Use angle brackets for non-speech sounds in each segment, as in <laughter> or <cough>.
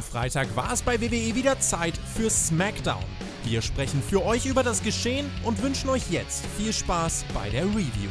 Am Freitag war es bei WWE wieder Zeit für SmackDown. Wir sprechen für euch über das Geschehen und wünschen euch jetzt viel Spaß bei der Review.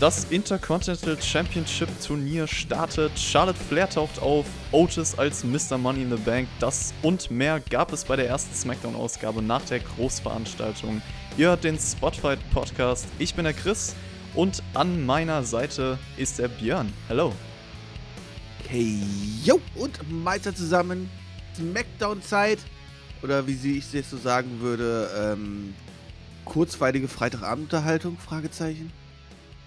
Das Intercontinental Championship Turnier startet. Charlotte Flair taucht auf. Otis als Mr. Money in the Bank. Das und mehr gab es bei der ersten SmackDown-Ausgabe nach der Großveranstaltung. Ihr hört den Spotfight Podcast. Ich bin der Chris und an meiner Seite ist der Björn. Hello. Hey, yo, und Meister zusammen. Smackdown-Zeit. Oder wie sie ich es so sagen würde, ähm, kurzweilige Freitagabendunterhaltung? Fragezeichen.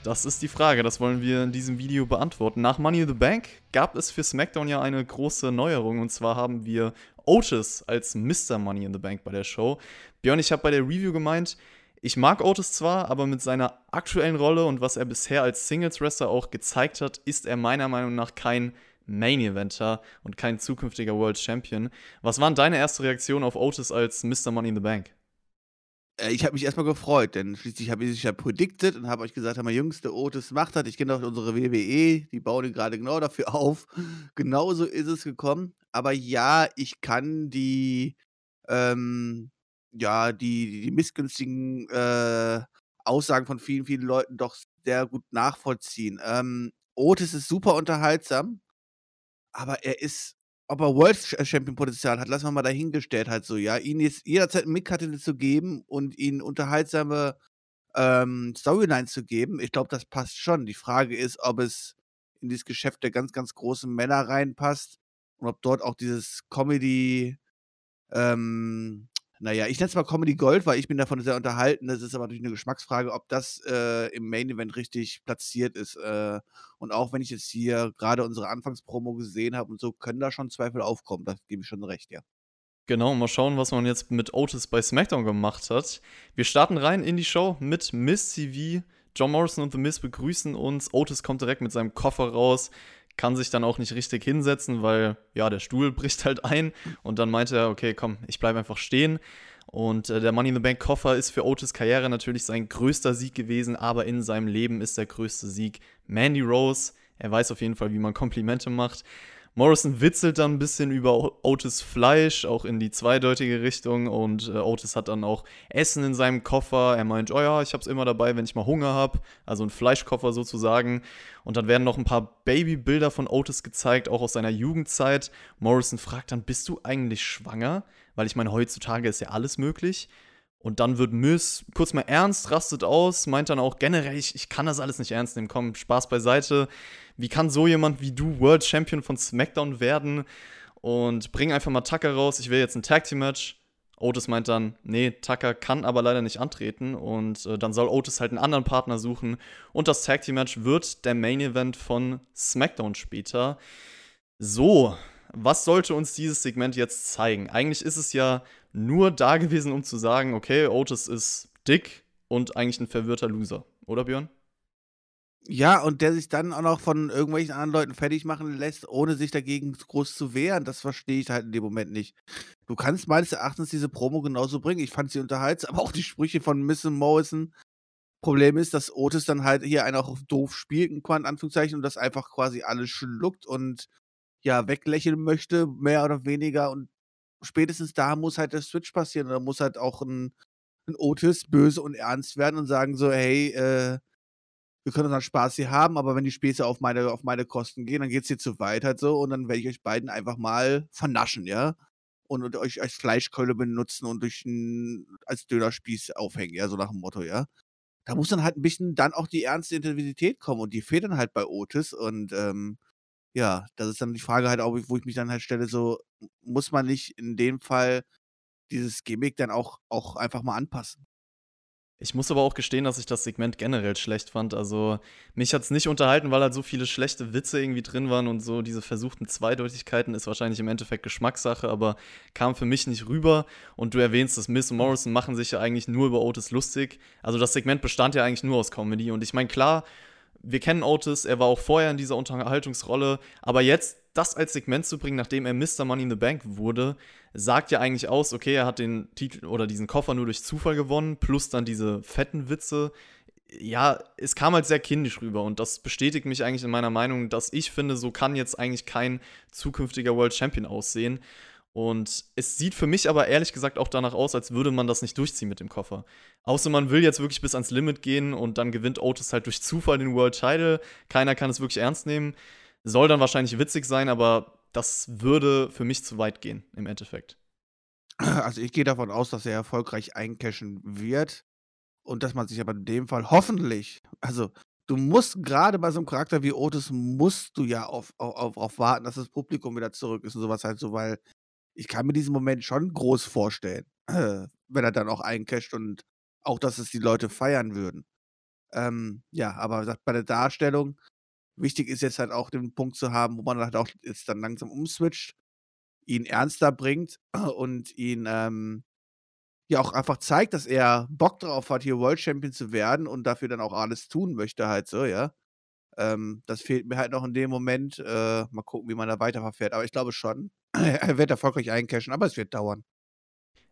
Das ist die Frage, das wollen wir in diesem Video beantworten. Nach Money in the Bank gab es für SmackDown ja eine große Neuerung und zwar haben wir Otis als Mr. Money in the Bank bei der Show. Björn, ich habe bei der Review gemeint, ich mag Otis zwar, aber mit seiner aktuellen Rolle und was er bisher als Singles-Wrestler auch gezeigt hat, ist er meiner Meinung nach kein Main-Eventer und kein zukünftiger World Champion. Was waren deine erste Reaktion auf Otis als Mr. Money in the Bank? Äh, ich habe mich erstmal gefreut, denn schließlich habe ich ja predicted und habe euch gesagt, hör mal, Otis macht das. Ich kenne doch unsere WWE, die bauen ihn gerade genau dafür auf. <laughs> Genauso ist es gekommen. Aber ja, ich kann die, ähm, ja, die, die missgünstigen äh, Aussagen von vielen, vielen Leuten doch sehr gut nachvollziehen. Ähm, Otis ist super unterhaltsam, aber er ist ob er World äh, Champion Potenzial hat, lassen wir mal dahingestellt halt so, ja. Ihn jetzt jederzeit einen Mick zu geben und ihnen unterhaltsame ähm, Storylines zu geben, ich glaube, das passt schon. Die Frage ist, ob es in dieses Geschäft der ganz, ganz großen Männer reinpasst und ob dort auch dieses Comedy, ähm, naja, ich nenne es mal Comedy Gold, weil ich bin davon sehr unterhalten. Das ist aber natürlich eine Geschmacksfrage, ob das äh, im Main Event richtig platziert ist. Äh, und auch wenn ich jetzt hier gerade unsere Anfangspromo gesehen habe und so, können da schon Zweifel aufkommen. Da gebe ich schon recht, ja. Genau, mal schauen, was man jetzt mit Otis bei SmackDown gemacht hat. Wir starten rein in die Show mit Miss TV. John Morrison und The Miss begrüßen uns. Otis kommt direkt mit seinem Koffer raus kann sich dann auch nicht richtig hinsetzen, weil ja, der Stuhl <laughs> bricht halt ein und dann meinte er, okay, komm, ich bleibe einfach stehen. Und äh, der Money in the Bank Koffer ist für Otis Karriere natürlich sein größter Sieg gewesen, aber in seinem Leben ist der größte Sieg Mandy Rose. Er weiß auf jeden Fall, wie man Komplimente macht. Morrison witzelt dann ein bisschen über Otis Fleisch, auch in die zweideutige Richtung. Und äh, Otis hat dann auch Essen in seinem Koffer. Er meint, oh ja, ich hab's immer dabei, wenn ich mal Hunger habe. Also ein Fleischkoffer sozusagen. Und dann werden noch ein paar Babybilder von Otis gezeigt, auch aus seiner Jugendzeit. Morrison fragt dann, bist du eigentlich schwanger? Weil ich meine, heutzutage ist ja alles möglich. Und dann wird Miss kurz mal ernst, rastet aus, meint dann auch generell, ich, ich kann das alles nicht ernst nehmen. Komm, Spaß beiseite. Wie kann so jemand wie du World Champion von SmackDown werden? Und bring einfach mal Tucker raus. Ich will jetzt ein Tag Team Match. Otis meint dann, nee, Tucker kann aber leider nicht antreten und äh, dann soll Otis halt einen anderen Partner suchen und das Tag Team Match wird der Main Event von SmackDown später. So, was sollte uns dieses Segment jetzt zeigen? Eigentlich ist es ja nur da gewesen, um zu sagen, okay, Otis ist dick und eigentlich ein verwirrter Loser, oder Björn? Ja, und der sich dann auch noch von irgendwelchen anderen Leuten fertig machen lässt, ohne sich dagegen groß zu wehren, das verstehe ich halt in dem Moment nicht. Du kannst meines Erachtens diese Promo genauso bringen. Ich fand sie unterhaltsam, <laughs> aber auch die Sprüche von Miss Morrison. Problem ist, dass Otis dann halt hier einen auch doof spielt, in Anführungszeichen, und das einfach quasi alles schluckt und ja, weglächeln möchte, mehr oder weniger. Und spätestens da muss halt der Switch passieren. Da muss halt auch ein, ein Otis böse und ernst werden und sagen so, hey, äh, wir können unseren Spaß hier haben, aber wenn die Späße auf meine, auf meine Kosten gehen, dann geht es hier zu weit halt so und dann werde ich euch beiden einfach mal vernaschen, ja? Und, und euch als Fleischkeule benutzen und durch ein, als Dönerspieß aufhängen, ja, so nach dem Motto, ja? Da muss dann halt ein bisschen dann auch die ernste Intensität kommen und die fehlt dann halt bei Otis und ähm, ja, das ist dann die Frage halt auch, wo ich mich dann halt stelle, so, muss man nicht in dem Fall dieses Gimmick dann auch, auch einfach mal anpassen? Ich muss aber auch gestehen, dass ich das Segment generell schlecht fand. Also mich hat es nicht unterhalten, weil halt so viele schlechte Witze irgendwie drin waren und so diese versuchten Zweideutigkeiten ist wahrscheinlich im Endeffekt Geschmackssache, aber kam für mich nicht rüber. Und du erwähnst, dass Miss und Morrison machen sich ja eigentlich nur über Otis lustig. Also das Segment bestand ja eigentlich nur aus Comedy. Und ich meine, klar, wir kennen Otis, er war auch vorher in dieser Unterhaltungsrolle, aber jetzt das als Segment zu bringen, nachdem er Mr. Money in the Bank wurde, sagt ja eigentlich aus, okay, er hat den Titel oder diesen Koffer nur durch Zufall gewonnen, plus dann diese fetten Witze. Ja, es kam halt sehr kindisch rüber und das bestätigt mich eigentlich in meiner Meinung, dass ich finde, so kann jetzt eigentlich kein zukünftiger World Champion aussehen. Und es sieht für mich aber ehrlich gesagt auch danach aus, als würde man das nicht durchziehen mit dem Koffer. Außer man will jetzt wirklich bis ans Limit gehen und dann gewinnt Otis halt durch Zufall den World Title. Keiner kann es wirklich ernst nehmen. Soll dann wahrscheinlich witzig sein, aber das würde für mich zu weit gehen im Endeffekt. Also ich gehe davon aus, dass er erfolgreich eincashen wird und dass man sich aber in dem Fall hoffentlich, also du musst gerade bei so einem Charakter wie Otis, musst du ja auf, auf, auf, warten, dass das Publikum wieder zurück ist und sowas halt so, weil ich kann mir diesen Moment schon groß vorstellen, <clears throat> wenn er dann auch eincasht und auch, dass es die Leute feiern würden. Ähm, ja, aber wie gesagt, bei der Darstellung, wichtig ist jetzt halt auch den Punkt zu haben, wo man halt auch jetzt dann langsam umswitcht, ihn ernster bringt <clears throat> und ihn ähm, ja auch einfach zeigt, dass er Bock drauf hat, hier World Champion zu werden und dafür dann auch alles tun möchte, halt so, ja. Ähm, das fehlt mir halt noch in dem Moment. Äh, mal gucken, wie man da weiterverfährt. Aber ich glaube schon, <clears throat> er wird erfolgreich eincashen, aber es wird dauern.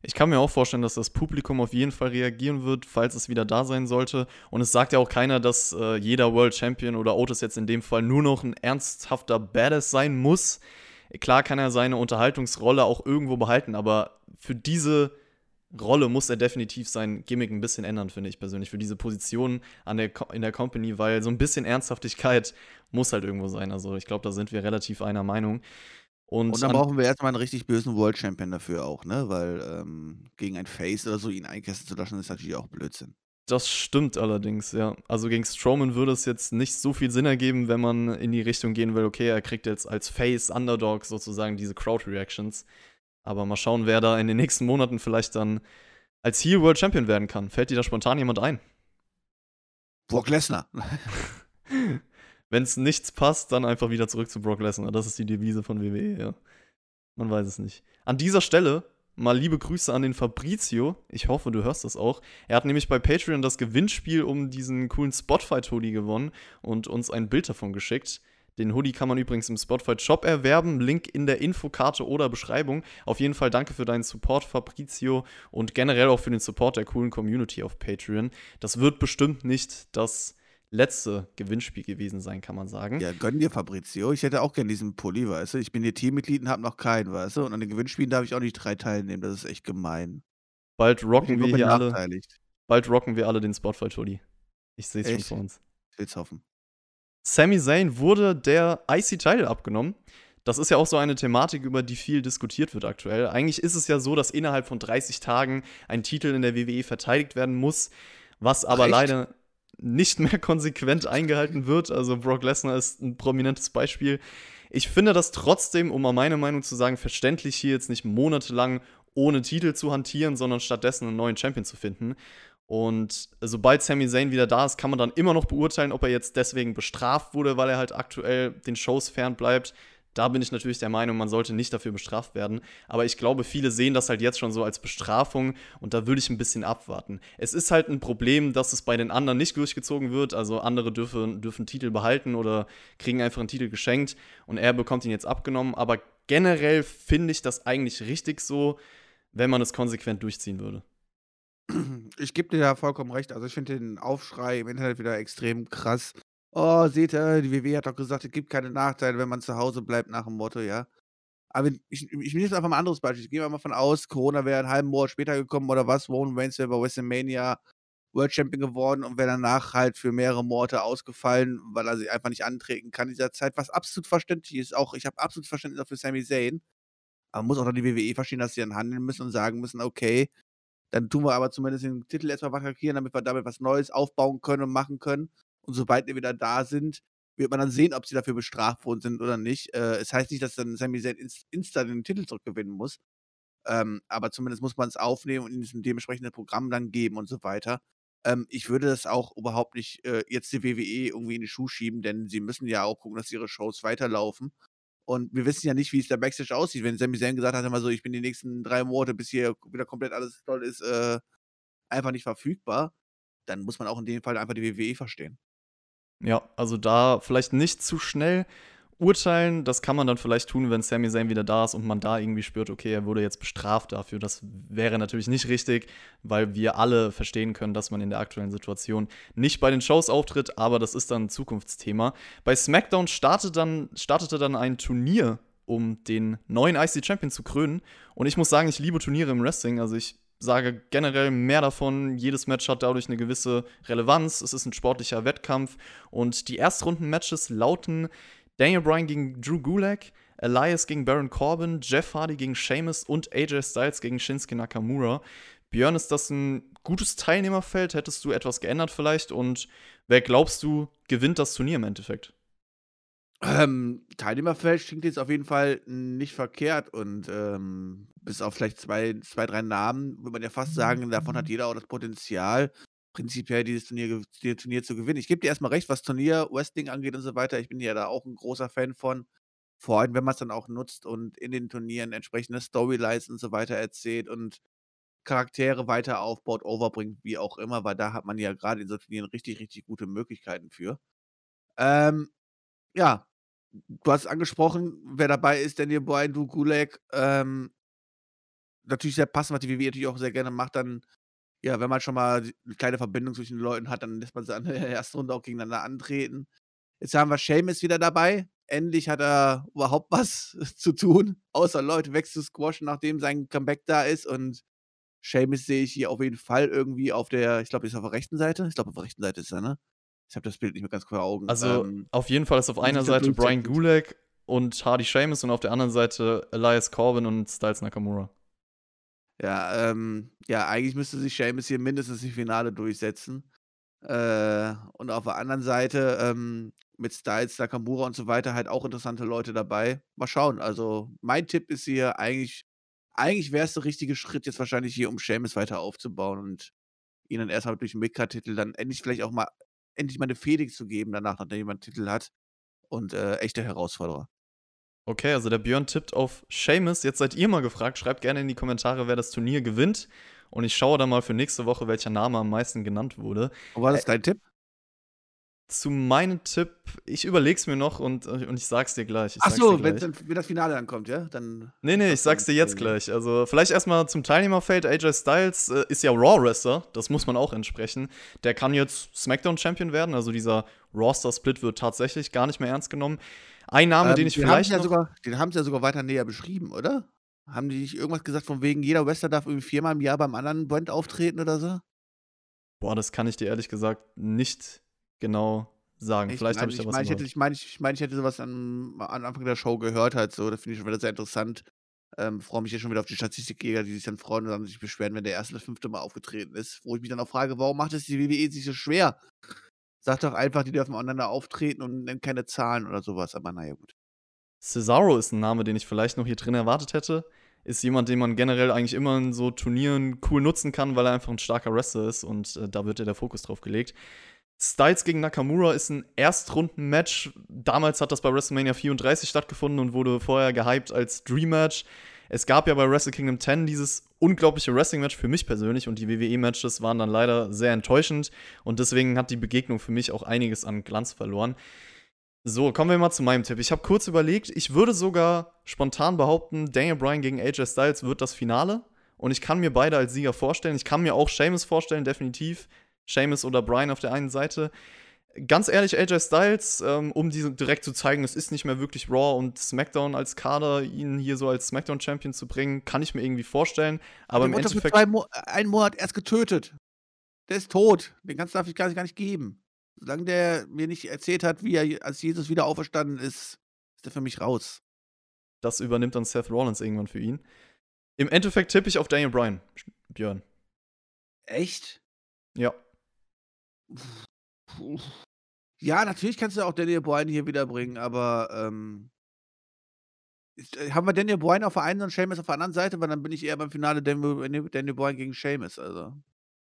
Ich kann mir auch vorstellen, dass das Publikum auf jeden Fall reagieren wird, falls es wieder da sein sollte. Und es sagt ja auch keiner, dass äh, jeder World Champion oder Otis jetzt in dem Fall nur noch ein ernsthafter Badass sein muss. Klar kann er seine Unterhaltungsrolle auch irgendwo behalten, aber für diese Rolle muss er definitiv sein Gimmick ein bisschen ändern, finde ich persönlich, für diese Position an der, in der Company, weil so ein bisschen Ernsthaftigkeit <laughs> muss halt irgendwo sein. Also ich glaube, da sind wir relativ einer Meinung. Und, und dann brauchen wir erstmal einen richtig bösen World Champion dafür auch, ne? Weil ähm, gegen ein Face oder so ihn einkästen zu lassen, ist natürlich auch Blödsinn. Das stimmt allerdings, ja. Also gegen Strowman würde es jetzt nicht so viel Sinn ergeben, wenn man in die Richtung gehen will, okay, er kriegt jetzt als Face Underdog sozusagen diese Crowd-Reactions. Aber mal schauen, wer da in den nächsten Monaten vielleicht dann als Heel World Champion werden kann. Fällt dir da spontan jemand ein? Brock Lesnar. <laughs> Wenn es nichts passt, dann einfach wieder zurück zu Brock Lesnar. Das ist die Devise von WWE, ja. Man weiß es nicht. An dieser Stelle mal liebe Grüße an den Fabrizio. Ich hoffe, du hörst das auch. Er hat nämlich bei Patreon das Gewinnspiel um diesen coolen Spotfight-Hoodie gewonnen und uns ein Bild davon geschickt. Den Hoodie kann man übrigens im Spotify Shop erwerben. Link in der Infokarte oder Beschreibung. Auf jeden Fall danke für deinen Support, Fabrizio, und generell auch für den Support der coolen Community auf Patreon. Das wird bestimmt nicht das letzte Gewinnspiel gewesen sein, kann man sagen. Ja, gönn dir, Fabrizio. Ich hätte auch gerne diesen Pulli, weißt du. Ich bin hier Teammitglied und habe noch keinen, weißt du. Und an den Gewinnspielen darf ich auch nicht drei teilnehmen. Das ist echt gemein. Bald rocken wir hier alle. Bald rocken wir alle den Spotfight-Hoodie. Ich sehe es schon vor uns. Ich will's hoffen. Sami Zayn wurde der IC-Title abgenommen. Das ist ja auch so eine Thematik, über die viel diskutiert wird aktuell. Eigentlich ist es ja so, dass innerhalb von 30 Tagen ein Titel in der WWE verteidigt werden muss, was aber Ach, leider nicht mehr <laughs> konsequent eingehalten wird. Also Brock Lesnar ist ein prominentes Beispiel. Ich finde das trotzdem, um mal meine Meinung zu sagen, verständlich, hier jetzt nicht monatelang ohne Titel zu hantieren, sondern stattdessen einen neuen Champion zu finden. Und sobald Sami Zayn wieder da ist, kann man dann immer noch beurteilen, ob er jetzt deswegen bestraft wurde, weil er halt aktuell den Shows fern bleibt. Da bin ich natürlich der Meinung, man sollte nicht dafür bestraft werden. Aber ich glaube, viele sehen das halt jetzt schon so als Bestrafung und da würde ich ein bisschen abwarten. Es ist halt ein Problem, dass es bei den anderen nicht durchgezogen wird. Also andere dürfen, dürfen Titel behalten oder kriegen einfach einen Titel geschenkt und er bekommt ihn jetzt abgenommen. Aber generell finde ich das eigentlich richtig so, wenn man es konsequent durchziehen würde. Ich gebe dir da vollkommen recht. Also ich finde den Aufschrei im Internet wieder extrem krass. Oh, seht ihr, die WWE hat doch gesagt, es gibt keine Nachteile, wenn man zu Hause bleibt nach dem Motto, ja. Aber ich, ich nehme jetzt einfach mal ein anderes Beispiel. Ich gehe mal von aus, Corona wäre einen halben Monat später gekommen oder was. Roman Reigns wäre bei WrestleMania World Champion geworden und wäre danach halt für mehrere Monate ausgefallen, weil er sich einfach nicht antreten kann in dieser Zeit, was absolut verständlich ist. Auch ich habe absolut Verständnis auch für Sami Zayn. Aber man muss auch dann die WWE verstehen, dass sie dann handeln müssen und sagen müssen, okay, dann tun wir aber zumindest den Titel erstmal vakantieren, damit wir damit was Neues aufbauen können und machen können. Und sobald wir wieder da sind, wird man dann sehen, ob sie dafür bestraft worden sind oder nicht. Äh, es heißt nicht, dass dann Sami Zayn instant den Titel zurückgewinnen muss. Ähm, aber zumindest muss man es aufnehmen und in diesem dementsprechenden Programm dann geben und so weiter. Ähm, ich würde das auch überhaupt nicht äh, jetzt die WWE irgendwie in die Schuhe schieben, denn sie müssen ja auch gucken, dass ihre Shows weiterlaufen. Und wir wissen ja nicht, wie es da Backstage aussieht. Wenn Sami Zayn gesagt hat, immer so, ich bin die nächsten drei Monate, bis hier wieder komplett alles toll ist, äh, einfach nicht verfügbar, dann muss man auch in dem Fall einfach die WWE verstehen. Ja, also da vielleicht nicht zu schnell urteilen. Das kann man dann vielleicht tun, wenn Sami Zayn wieder da ist und man da irgendwie spürt, okay, er wurde jetzt bestraft dafür. Das wäre natürlich nicht richtig, weil wir alle verstehen können, dass man in der aktuellen Situation nicht bei den Shows auftritt, aber das ist dann ein Zukunftsthema. Bei SmackDown startete dann, startete dann ein Turnier, um den neuen IC Champion zu krönen. Und ich muss sagen, ich liebe Turniere im Wrestling. Also ich sage generell mehr davon. Jedes Match hat dadurch eine gewisse Relevanz. Es ist ein sportlicher Wettkampf. Und die Erstrunden-Matches lauten Daniel Bryan gegen Drew Gulak, Elias gegen Baron Corbin, Jeff Hardy gegen Sheamus und AJ Styles gegen Shinsuke Nakamura. Björn, ist das ein gutes Teilnehmerfeld? Hättest du etwas geändert vielleicht? Und wer glaubst du gewinnt das Turnier im Endeffekt? Ähm, Teilnehmerfeld klingt jetzt auf jeden Fall nicht verkehrt und ähm, bis auf vielleicht zwei, zwei, drei Namen würde man ja fast sagen, davon hat jeder auch das Potenzial, prinzipiell dieses Turnier, dieses Turnier zu gewinnen. Ich gebe dir erstmal recht, was Turnier, Wrestling angeht und so weiter. Ich bin ja da auch ein großer Fan von. Vor allem, wenn man es dann auch nutzt und in den Turnieren entsprechende Storylines und so weiter erzählt und Charaktere weiter aufbaut, overbringt, wie auch immer, weil da hat man ja gerade in so Turnieren richtig, richtig gute Möglichkeiten für. Ähm, ja, du hast angesprochen, wer dabei ist, Daniel Bryan, du Gulag. Ähm, natürlich sehr passend, was die WWE natürlich auch sehr gerne macht, dann, ja, wenn man schon mal eine kleine Verbindung zwischen den Leuten hat, dann lässt man sie an der <laughs> ersten Runde auch gegeneinander antreten. Jetzt haben wir Seamus wieder dabei. Endlich hat er überhaupt was <laughs> zu tun, außer Leute weg zu squashen, nachdem sein Comeback da ist. Und Seamus sehe ich hier auf jeden Fall irgendwie auf der, ich glaube, ist auf der rechten Seite. Ich glaube, auf der rechten Seite ist er, ne? Ich habe das Bild nicht mehr ganz vor Augen. Also ähm, auf jeden Fall ist auf einer Seite Brian Gulak und Hardy Sheamus und auf der anderen Seite Elias Corbin und Styles Nakamura. Ja, ähm, ja, eigentlich müsste sich Sheamus hier mindestens im Finale durchsetzen. Äh, und auf der anderen Seite ähm, mit Styles, Nakamura und so weiter halt auch interessante Leute dabei. Mal schauen. Also mein Tipp ist hier eigentlich, eigentlich wäre es der richtige Schritt jetzt wahrscheinlich hier, um Sheamus weiter aufzubauen und ihn dann erstmal durch den Midcard-Titel dann endlich vielleicht auch mal endlich mal eine Fehde zu geben danach, nachdem jemand einen Titel hat. Und äh, echte Herausforderer. Okay, also der Björn tippt auf Seamus. Jetzt seid ihr mal gefragt. Schreibt gerne in die Kommentare, wer das Turnier gewinnt. Und ich schaue dann mal für nächste Woche, welcher Name am meisten genannt wurde. War das dein Tipp? Zu meinem Tipp, ich überleg's mir noch und, und ich sag's dir gleich. Ich Ach so, wenn, wenn, das Finale dann kommt, ja? Dann nee, nee, ich sag's dir jetzt gleich. Also vielleicht erstmal zum Teilnehmerfeld. AJ Styles äh, ist ja Raw-Wrestler, das muss man auch entsprechen. Der kann jetzt SmackDown-Champion werden, also dieser Roster-Split wird tatsächlich gar nicht mehr ernst genommen. Ein Name, ähm, den ich den vielleicht. Ja sogar, den haben sie ja sogar weiter näher beschrieben, oder? Haben die nicht irgendwas gesagt, von wegen jeder Wrestler darf irgendwie viermal im Jahr beim anderen Brand auftreten oder so? Boah, das kann ich dir ehrlich gesagt nicht genau sagen. Ich Vielleicht habe ich da was mein, ich, hätte, ich meine, ich, mein, ich hätte sowas an, an Anfang der Show gehört halt so. Das finde ich schon wieder sehr interessant. Ähm, freue mich jetzt schon wieder auf die Statistikjäger, die sich dann freuen und dann sich beschweren, wenn der erste oder fünfte Mal aufgetreten ist. Wo ich mich dann auch frage, warum macht es die WWE sich so schwer? Sagt doch einfach, die dürfen untereinander auftreten und nennen keine Zahlen oder sowas. Aber naja, gut. Cesaro ist ein Name, den ich vielleicht noch hier drin erwartet hätte. Ist jemand, den man generell eigentlich immer in so Turnieren cool nutzen kann, weil er einfach ein starker Wrestler ist und äh, da wird ja der Fokus drauf gelegt. Styles gegen Nakamura ist ein Erstrunden-Match. Damals hat das bei WrestleMania 34 stattgefunden und wurde vorher gehypt als Dream-Match. Es gab ja bei Wrestle Kingdom 10 dieses unglaubliche Wrestling-Match für mich persönlich und die WWE-Matches waren dann leider sehr enttäuschend und deswegen hat die Begegnung für mich auch einiges an Glanz verloren. So, kommen wir mal zu meinem Tipp. Ich habe kurz überlegt, ich würde sogar spontan behaupten, Daniel Bryan gegen AJ Styles wird das Finale und ich kann mir beide als Sieger vorstellen. Ich kann mir auch Sheamus vorstellen, definitiv. Seamus oder Brian auf der einen Seite. Ganz ehrlich, AJ Styles, ähm, um diese direkt zu zeigen, es ist nicht mehr wirklich Raw und SmackDown als Kader, ihn hier so als SmackDown-Champion zu bringen, kann ich mir irgendwie vorstellen. Aber im Endeffekt. Für Mo einen Monat erst getötet. Der ist tot. Den ganzen darf ich gar nicht geben. Solange der mir nicht erzählt hat, wie er als Jesus wieder auferstanden ist, ist er für mich raus. Das übernimmt dann Seth Rollins irgendwann für ihn. Im Endeffekt tippe ich auf Daniel Bryan, Björn. Echt? Ja. Ja, natürlich kannst du auch Daniel Bryan hier wiederbringen, aber ähm, äh, haben wir Daniel Bryan auf der einen und Sheamus auf der anderen Seite, weil dann bin ich eher beim Finale Daniel, Daniel Bryan gegen Sheamus, also.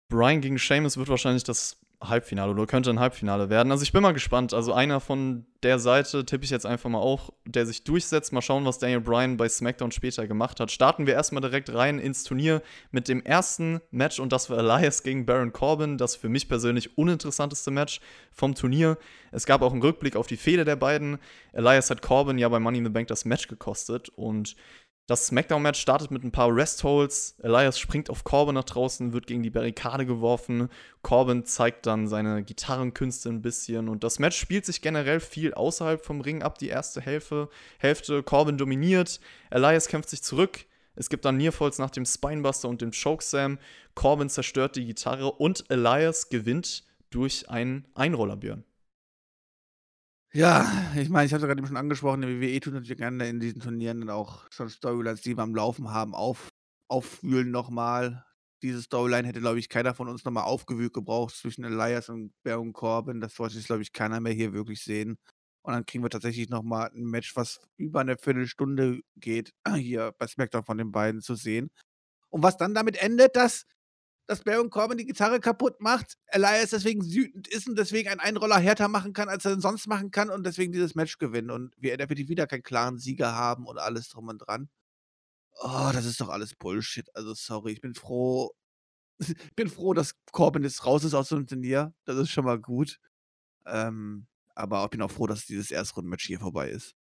Bryan gegen Sheamus wird wahrscheinlich das Halbfinale oder könnte ein Halbfinale werden. Also ich bin mal gespannt. Also einer von der Seite tippe ich jetzt einfach mal auch, der sich durchsetzt. Mal schauen, was Daniel Bryan bei SmackDown später gemacht hat. Starten wir erstmal direkt rein ins Turnier mit dem ersten Match und das war Elias gegen Baron Corbin. Das für mich persönlich uninteressanteste Match vom Turnier. Es gab auch einen Rückblick auf die Fehler der beiden. Elias hat Corbin ja bei Money in the Bank das Match gekostet und das SmackDown-Match startet mit ein paar Rest-Holds. Elias springt auf Corbin nach draußen, wird gegen die Barrikade geworfen. Corbin zeigt dann seine Gitarrenkünste ein bisschen. Und das Match spielt sich generell viel außerhalb vom Ring ab, die erste Hälfte. Hälfte. Corbin dominiert. Elias kämpft sich zurück. Es gibt dann Nearfalls nach dem Spinebuster und dem Chokeslam. Corbin zerstört die Gitarre und Elias gewinnt durch einen Einrollerbjörn. Ja, ich meine, ich habe es gerade eben schon angesprochen, die WWE tut natürlich gerne in diesen Turnieren dann auch schon Storylines, die wir am Laufen haben, auf, aufwühlen nochmal. Diese Storyline hätte, glaube ich, keiner von uns nochmal aufgewühlt gebraucht zwischen Elias und Baron Corbin. Das wollte sich, glaube ich, keiner mehr hier wirklich sehen. Und dann kriegen wir tatsächlich nochmal ein Match, was über eine Viertelstunde geht, hier bei SmackDown von den beiden zu sehen. Und was dann damit endet, dass dass Baron Corbin die Gitarre kaputt macht, Elias deswegen wütend ist und deswegen einen Einroller härter machen kann, als er sonst machen kann und deswegen dieses Match gewinnen und wir definitiv wieder keinen klaren Sieger haben und alles drum und dran. Oh, das ist doch alles Bullshit. Also sorry, ich bin froh. <laughs> Ich bin froh, dass Corbin jetzt raus ist aus dem Turnier. Das ist schon mal gut. Ähm, aber ich bin auch froh, dass dieses Erstrundenmatch hier vorbei ist.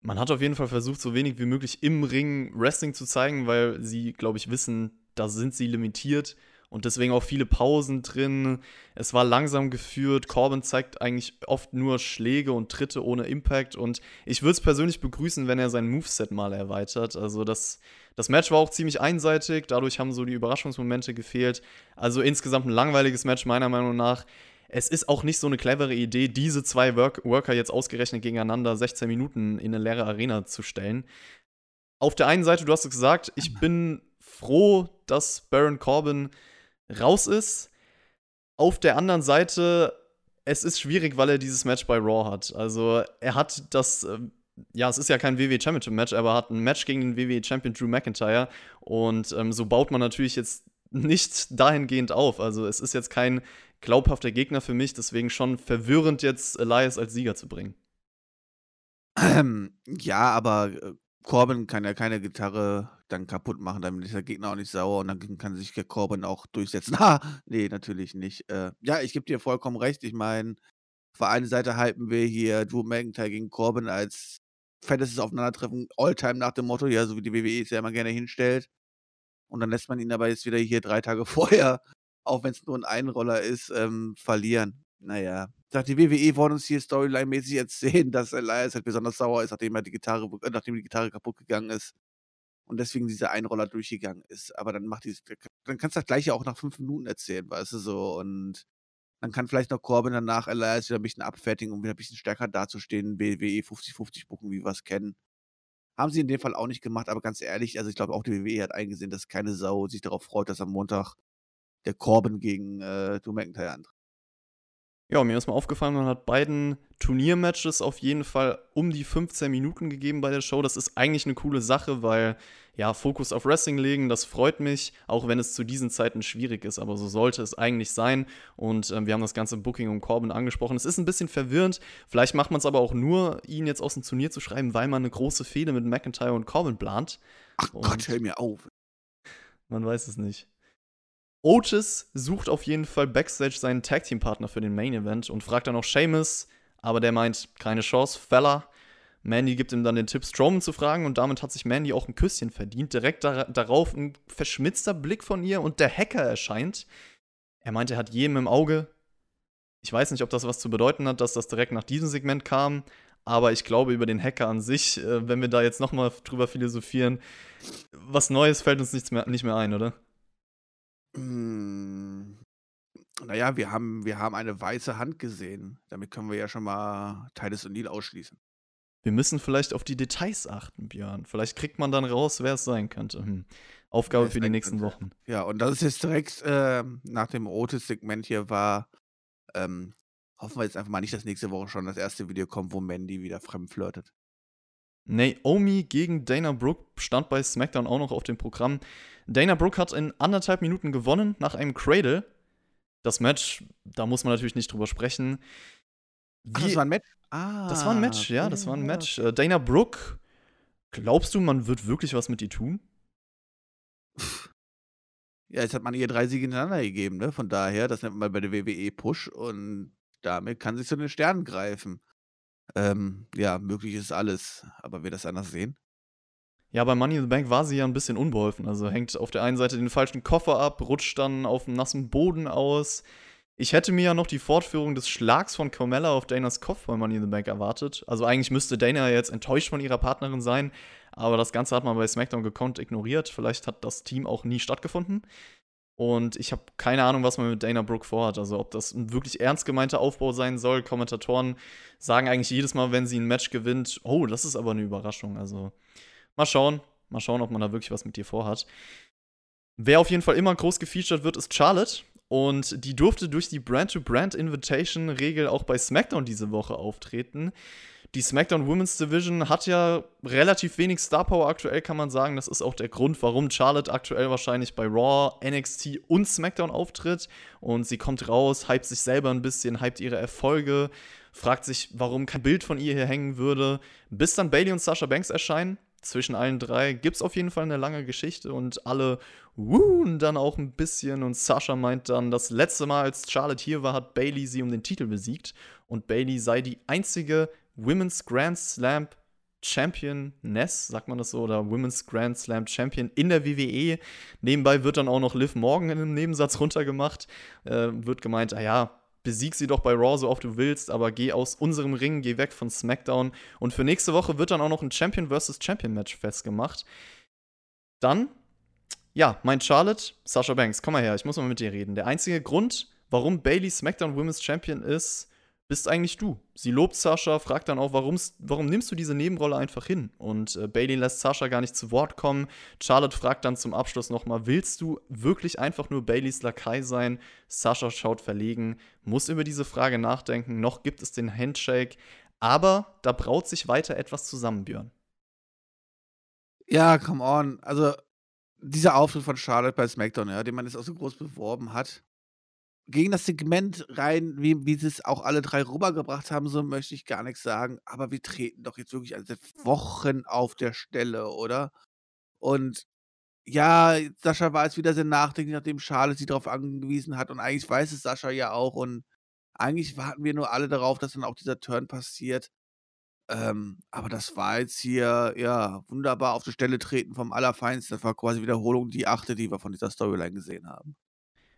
Man hat auf jeden Fall versucht, so wenig wie möglich im Ring Wrestling zu zeigen, weil sie, glaube ich, wissen, da sind sie limitiert und deswegen auch viele Pausen drin. Es war langsam geführt. Corbin zeigt eigentlich oft nur Schläge und Tritte ohne Impact. Und ich würde es persönlich begrüßen, wenn er sein Moveset mal erweitert. Also das, das Match war auch ziemlich einseitig. Dadurch haben so die Überraschungsmomente gefehlt. Also insgesamt ein langweiliges Match meiner Meinung nach. Es ist auch nicht so eine clevere Idee, diese zwei Work Worker jetzt ausgerechnet gegeneinander 16 Minuten in eine leere Arena zu stellen. Auf der einen Seite, du hast es gesagt, ich bin froh, dass Baron Corbin raus ist. Auf der anderen Seite, es ist schwierig, weil er dieses Match bei Raw hat. Also er hat das, äh, ja, es ist ja kein WWE Championship Match, aber er hat ein Match gegen den WWE Champion Drew McIntyre und ähm, so baut man natürlich jetzt nicht dahingehend auf. Also es ist jetzt kein glaubhafter Gegner für mich, deswegen schon verwirrend jetzt Elias als Sieger zu bringen. Ähm, ja, aber äh, Corbin kann ja keine Gitarre dann kaputt machen, damit ist der Gegner auch nicht sauer und dann kann sich der Corbin auch durchsetzen. Ha! <laughs> Nee, natürlich nicht. Äh, ja, ich gebe dir vollkommen recht. Ich meine, auf der einen Seite halten wir hier Drew McIntyre gegen Corbin als fettes Aufeinandertreffen Alltime nach dem Motto, ja, so wie die WWE es ja immer gerne hinstellt. Und dann lässt man ihn aber jetzt wieder hier drei Tage <laughs> vorher, auch wenn es nur ein Einroller ist, ähm, verlieren. Naja, sagt die WWE wollen uns hier Storyline-mäßig sehen, <laughs> dass Elias halt besonders sauer ist, nachdem er die Gitarre, äh, nachdem die Gitarre kaputt gegangen ist und deswegen dieser Einroller durchgegangen ist. Aber dann macht die, dann kannst du das gleiche auch nach fünf Minuten erzählen, weißt du so. Und dann kann vielleicht noch Corbin danach Elias wieder ein bisschen abfertigen, um wieder ein bisschen stärker dazustehen, WWE 50-50 buchen, wie wir es kennen. Haben sie in dem Fall auch nicht gemacht, aber ganz ehrlich, also ich glaube auch die WWE hat eingesehen, dass keine Sau sich darauf freut, dass am Montag der Corbin gegen äh, Drew McIntyre antritt. Ja, mir ist mal aufgefallen, man hat beiden Turniermatches auf jeden Fall um die 15 Minuten gegeben bei der Show. Das ist eigentlich eine coole Sache, weil ja, Fokus auf Wrestling legen, das freut mich, auch wenn es zu diesen Zeiten schwierig ist, aber so sollte es eigentlich sein. Und ähm, wir haben das ganze Booking um Corbin angesprochen. Es ist ein bisschen verwirrend. Vielleicht macht man es aber auch nur, ihn jetzt aus dem Turnier zu schreiben, weil man eine große Fehde mit McIntyre und Corbin plant. Ach und Gott, hör mir auf. Man weiß es nicht. Otis sucht auf jeden Fall backstage seinen Tag Team Partner für den Main Event und fragt dann auch Seamus, aber der meint, keine Chance, Fella. Mandy gibt ihm dann den Tipp, Strowman zu fragen und damit hat sich Mandy auch ein Küsschen verdient. Direkt dar darauf ein verschmitzter Blick von ihr und der Hacker erscheint. Er meint, er hat jedem im Auge. Ich weiß nicht, ob das was zu bedeuten hat, dass das direkt nach diesem Segment kam, aber ich glaube über den Hacker an sich, äh, wenn wir da jetzt nochmal drüber philosophieren, was Neues fällt uns nichts mehr, nicht mehr ein, oder? Hm, naja, wir haben, wir haben eine weiße Hand gesehen. Damit können wir ja schon mal Titus O'Neill ausschließen. Wir müssen vielleicht auf die Details achten, Björn. Vielleicht kriegt man dann raus, wer es sein könnte. Hm. Aufgabe für die nächsten. Wochen. Ja, und das ist jetzt direkt äh, nach dem Otis-Segment hier war. Ähm, hoffen wir jetzt einfach mal nicht, dass nächste Woche schon das erste Video kommt, wo Mandy wieder fremd flirtet. Naomi gegen Dana Brooke stand bei SmackDown auch noch auf dem Programm. Dana Brooke hat in anderthalb Minuten gewonnen nach einem Cradle. Das Match, da muss man natürlich nicht drüber sprechen. Ach, das Wie, war ein Match? Ah, das war ein Match, ja, das war ein. Match. Äh, Dana Brooke, glaubst du, man wird wirklich was mit ihr tun? Ja, jetzt hat man ihr drei Siege hintereinander gegeben, ne? Von daher, das nennt man bei der WWE Push und damit kann sie zu den Sternen greifen. Ähm, ja, möglich ist alles, aber wir das anders sehen. Ja, bei Money in the Bank war sie ja ein bisschen unbeholfen. Also hängt auf der einen Seite den falschen Koffer ab, rutscht dann auf dem nassen Boden aus. Ich hätte mir ja noch die Fortführung des Schlags von Carmella auf Danas Kopf bei Money in the Bank erwartet. Also eigentlich müsste Dana jetzt enttäuscht von ihrer Partnerin sein, aber das Ganze hat man bei SmackDown gekonnt ignoriert. Vielleicht hat das Team auch nie stattgefunden. Und ich habe keine Ahnung, was man mit Dana Brooke vorhat. Also ob das ein wirklich ernst gemeinter Aufbau sein soll. Kommentatoren sagen eigentlich jedes Mal, wenn sie ein Match gewinnt, oh, das ist aber eine Überraschung. Also mal schauen. Mal schauen, ob man da wirklich was mit dir vorhat. Wer auf jeden Fall immer groß gefeatured wird, ist Charlotte. Und die durfte durch die Brand-to-Brand-Invitation-Regel auch bei SmackDown diese Woche auftreten. Die SmackDown Women's Division hat ja relativ wenig Star Power aktuell, kann man sagen. Das ist auch der Grund, warum Charlotte aktuell wahrscheinlich bei Raw, NXT und SmackDown auftritt. Und sie kommt raus, hypt sich selber ein bisschen, hypt ihre Erfolge, fragt sich, warum kein Bild von ihr hier hängen würde, bis dann Bailey und Sasha Banks erscheinen. Zwischen allen drei gibt es auf jeden Fall eine lange Geschichte und alle wuhen dann auch ein bisschen. Und Sasha meint dann, das letzte Mal, als Charlotte hier war, hat Bailey sie um den Titel besiegt. Und Bailey sei die einzige Women's Grand Slam Championess, sagt man das so, oder Women's Grand Slam Champion in der WWE. Nebenbei wird dann auch noch Liv Morgan in einem Nebensatz runtergemacht. Äh, wird gemeint, ah ja, besieg sie doch bei Raw so oft du willst, aber geh aus unserem Ring, geh weg von SmackDown. Und für nächste Woche wird dann auch noch ein Champion vs. Champion Match festgemacht. Dann, ja, mein Charlotte, Sasha Banks, komm mal her, ich muss mal mit dir reden. Der einzige Grund, warum Bailey SmackDown Women's Champion ist, bist eigentlich du. Sie lobt Sascha, fragt dann auch, warum nimmst du diese Nebenrolle einfach hin? Und äh, Bailey lässt Sascha gar nicht zu Wort kommen. Charlotte fragt dann zum Abschluss nochmal, willst du wirklich einfach nur Baileys Lakai sein? Sascha schaut verlegen, muss über diese Frage nachdenken. Noch gibt es den Handshake, aber da braut sich weiter etwas zusammen, Björn. Ja, come on. Also, dieser Auftritt von Charlotte bei SmackDown, ja, den man jetzt auch so groß beworben hat, gegen das Segment rein, wie, wie sie es auch alle drei rübergebracht haben, so möchte ich gar nichts sagen. Aber wir treten doch jetzt wirklich seit Wochen auf der Stelle, oder? Und ja, Sascha war jetzt wieder sehr nachdenklich, nachdem Charlotte sie darauf angewiesen hat. Und eigentlich weiß es Sascha ja auch. Und eigentlich warten wir nur alle darauf, dass dann auch dieser Turn passiert. Ähm, aber das war jetzt hier, ja, wunderbar auf die Stelle treten vom Allerfeinsten. Das war quasi Wiederholung die achte, die wir von dieser Storyline gesehen haben.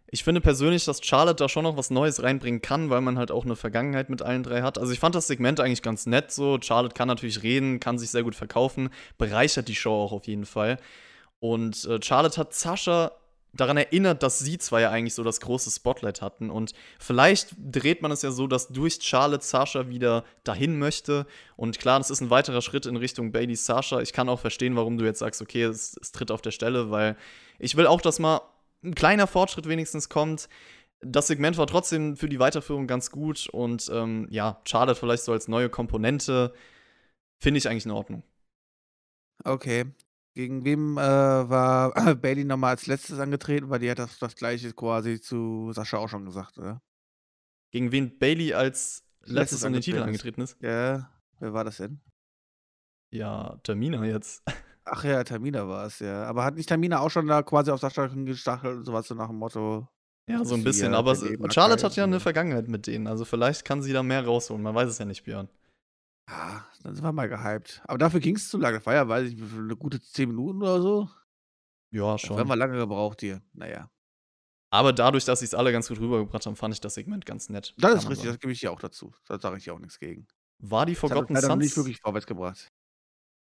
Ich finde persönlich, dass Charlotte da schon noch was Neues reinbringen kann, weil man halt auch eine Vergangenheit mit allen drei hat. Also ich fand das Segment eigentlich ganz nett so. Charlotte kann natürlich reden, kann sich sehr gut verkaufen, bereichert die Show auch auf jeden Fall. Und äh, Charlotte hat Sascha daran erinnert, dass sie zwei ja eigentlich so das große Spotlight hatten. Und vielleicht dreht man es ja so, dass durch Charlotte Sasha wieder dahin möchte. Und klar, das ist ein weiterer Schritt in Richtung Bailey Sasha. Ich kann auch verstehen, warum du jetzt sagst, okay, es, es tritt auf der Stelle, weil ich will auch, dass mal ein kleiner Fortschritt wenigstens kommt. Das Segment war trotzdem für die Weiterführung ganz gut und ähm, ja, Charlotte vielleicht so als neue Komponente finde ich eigentlich in Ordnung. Okay. Gegen wem äh, war <clears throat> Bailey nochmal als letztes angetreten? Weil die hat das, das gleiche quasi zu Sascha auch schon gesagt, oder? Gegen wen Bailey als letztes um den Titel angetreten ist? Ja, wer war das denn? Ja, Termina jetzt. <laughs> Ach ja, Tamina war es, ja. Aber hat nicht Tamina auch schon da quasi auf Sascha gestachelt und sowas so nach dem Motto? Ja, so ein bisschen. Aber eben Charlotte hat ja eine. Vergangenheit mit denen. Also vielleicht kann sie da mehr rausholen. Man weiß es ja nicht, Björn. Ja, dann sind wir mal gehypt. Aber dafür ging es zu lange. Das war ja, weiß ich, eine gute 10 Minuten oder so. Ja, Das haben schon. wir lange gebraucht hier. Naja. Aber dadurch, dass sie es alle ganz gut rübergebracht haben, fand ich das Segment ganz nett. Das ist richtig, sagen. das gebe ich dir auch dazu. Da sage ich dir auch nichts gegen. War die Das hat Forgotten noch nicht Sons wirklich vorwärts gebracht.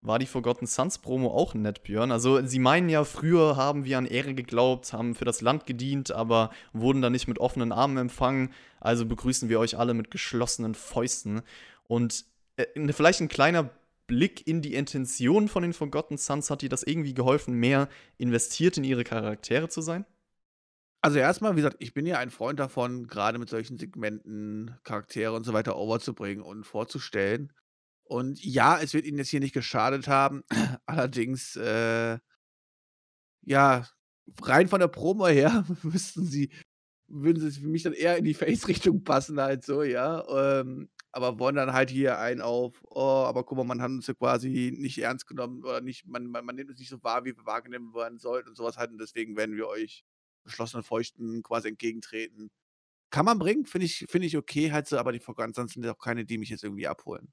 War die Forgotten Sons Promo auch nett, Björn. Also, sie meinen ja, früher haben wir an Ehre geglaubt, haben für das Land gedient, aber wurden dann nicht mit offenen Armen empfangen. Also begrüßen wir euch alle mit geschlossenen Fäusten. Und äh, ne- vielleicht ein kleiner Blick in die Intention von den Forgotten Sons hat dir das irgendwie geholfen, mehr investiert in ihre Charaktere zu sein? Also erstmal, wie gesagt, ich bin ja ein Freund davon, gerade mit solchen Segmenten Charaktere und so weiter overzubringen und vorzustellen. Und ja, es wird ihnen jetzt hier nicht geschadet haben. <clears throat> Allerdings, äh, ja, rein von der Promo her <laughs> müssten sie würden sie für mich dann eher in die Face-Richtung passen, halt so, ja. Ähm, aber wollen dann halt hier einen auf, oh, aber guck mal, man hat uns ja quasi nicht ernst genommen oder nicht, man, man, man nimmt uns nicht so wahr, wie wir wahrgenommen werden sollten und sowas halt. Und deswegen werden wir euch geschlossenen Feuchten quasi entgegentreten. Kann man bringen, finde ich, find ich okay, halt so, aber die ansonsten sind auch keine, die mich jetzt irgendwie abholen.